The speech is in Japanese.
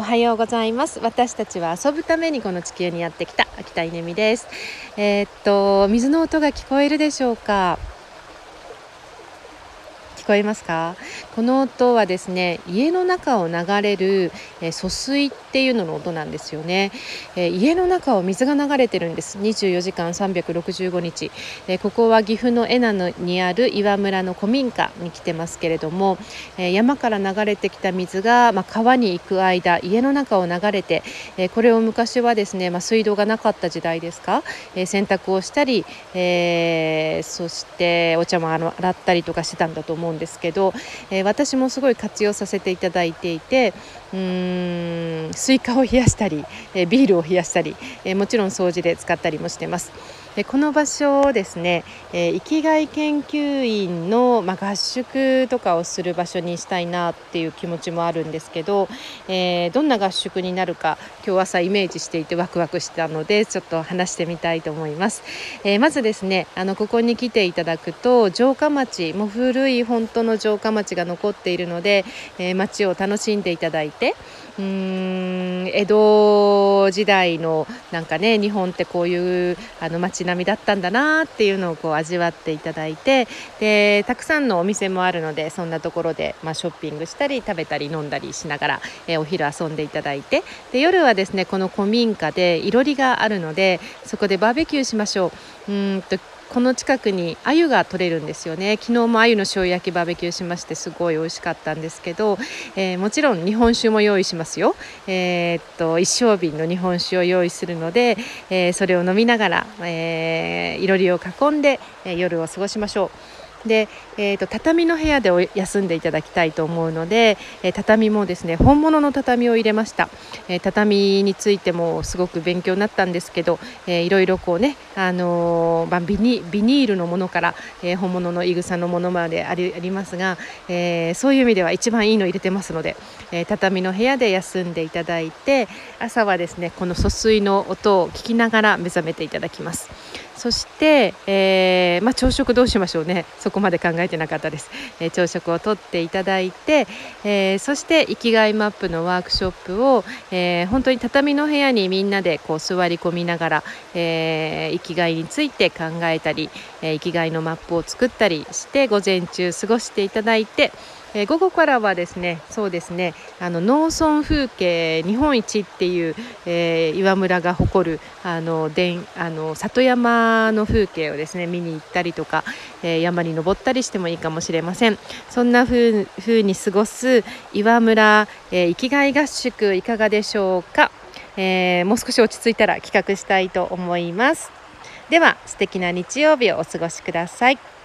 おはようございます。私たちは遊ぶためにこの地球にやってきた秋田稲美です。えー、っと水の音が聞こえるでしょうか？こえますか？この音はですね家の中を流れる、えー、疎水っていうのの音なんですよね、えー、家の中を水が流れてるんです。24時間365日、えー、ここは岐阜の恵那にある岩村の古民家に来てますけれども、え山から流れてきた水が、まあ、川に行く間家の中を流れて、えこれを昔はですね、まあ、水道がなかった時代ですか、え洗濯をしたり、えそしてお茶も洗ったりとかしてたんだと思うんです。ですけど、えー、私もすごい活用させていただいていてうーんスイカを冷やしたり、えー、ビールを冷やしたり、えー、もちろん掃除で使ったりもしてます。でこの場所をですね、え、生きがい研究員の、ま、合宿とかをする場所にしたいなっていう気持ちもあるんですけど、えー、どんな合宿になるか今日朝イメージしていてワクワクしたのでちょっと話してみたいと思います、えー、まずですねあのここに来ていただくと城下町も古い本当の城下町が残っているので、え町を楽しんでいただいてうーん江戸時代のなんかね日本ってこういうあの街並みだったんだなっていうのをこう味わっていただいてでたくさんのお店もあるのでそんなところで、まあ、ショッピングしたり食べたり飲んだりしながら、えー、お昼遊んでいただいてで夜はですねこの古民家でいろりがあるのでそこでバーベキューしましょう。うんとこの近くに鮎が取れるんですよね。昨日も鮎の塩焼きバーベキューしましてすごい美味しかったんですけど、えー、もちろん日本酒も用意しますよ。えー、っと一升瓶の日本酒を用意するので、え、それを飲みながら、え、いろりを囲んで、え夜を過ごしましょう。で、えーと、畳の部屋で休んでいただきたいと思うので、えー、畳もですね本物の畳を入れました、えー、畳についてもすごく勉強になったんですけど、えー、いろいろこうね、あのまあ、ビニビニールのものから、え本物のいぐさのものまでありありますが、えそういう意味では一番いいの入れてますので、え畳の部屋で休んでいただいて朝はですねこの疎水の音を聞きながら目覚めていただきます。そして、えー、まあ、朝食どうしましょうね。そこまで考えてなかったです、えー、朝食をとっていただいて、えー、そして生きがいマップのワークショップを、え本当に畳の部屋にみんなでこう座り込みながら、え生きがいについて考えたり、え生きがいのマップを作ったりして午前中過ごしていただいてえー、午後からはですねそうですねあの農村風景日本一っていう、えー、岩村が誇るあのでんあの里山の風景をですね見に行ったりとか、えー、山に登ったりしてもいいかもしれません。そんな風風に過ごす岩村、え生きがい合宿いかがでしょうか、えもう少し落ち着いたら企画したいと思います。では素敵な日曜日をお過ごしください。